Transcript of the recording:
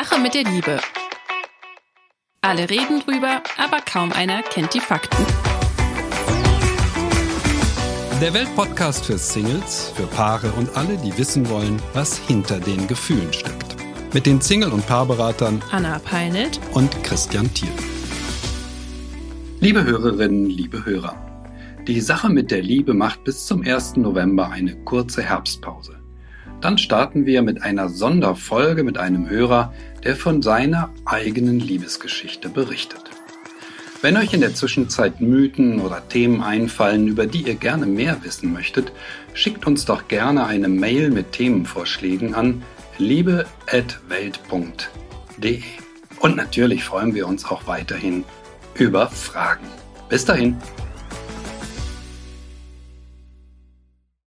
Sache mit der Liebe. Alle reden drüber, aber kaum einer kennt die Fakten. Der Weltpodcast für Singles, für Paare und alle, die wissen wollen, was hinter den Gefühlen steckt. Mit den Single- und Paarberatern Anna Peinelt und Christian Thiel. Liebe Hörerinnen, liebe Hörer, die Sache mit der Liebe macht bis zum 1. November eine kurze Herbstpause. Dann starten wir mit einer Sonderfolge mit einem Hörer, der von seiner eigenen Liebesgeschichte berichtet. Wenn euch in der Zwischenzeit Mythen oder Themen einfallen, über die ihr gerne mehr wissen möchtet, schickt uns doch gerne eine Mail mit Themenvorschlägen an liebe.welt.de. Und natürlich freuen wir uns auch weiterhin über Fragen. Bis dahin.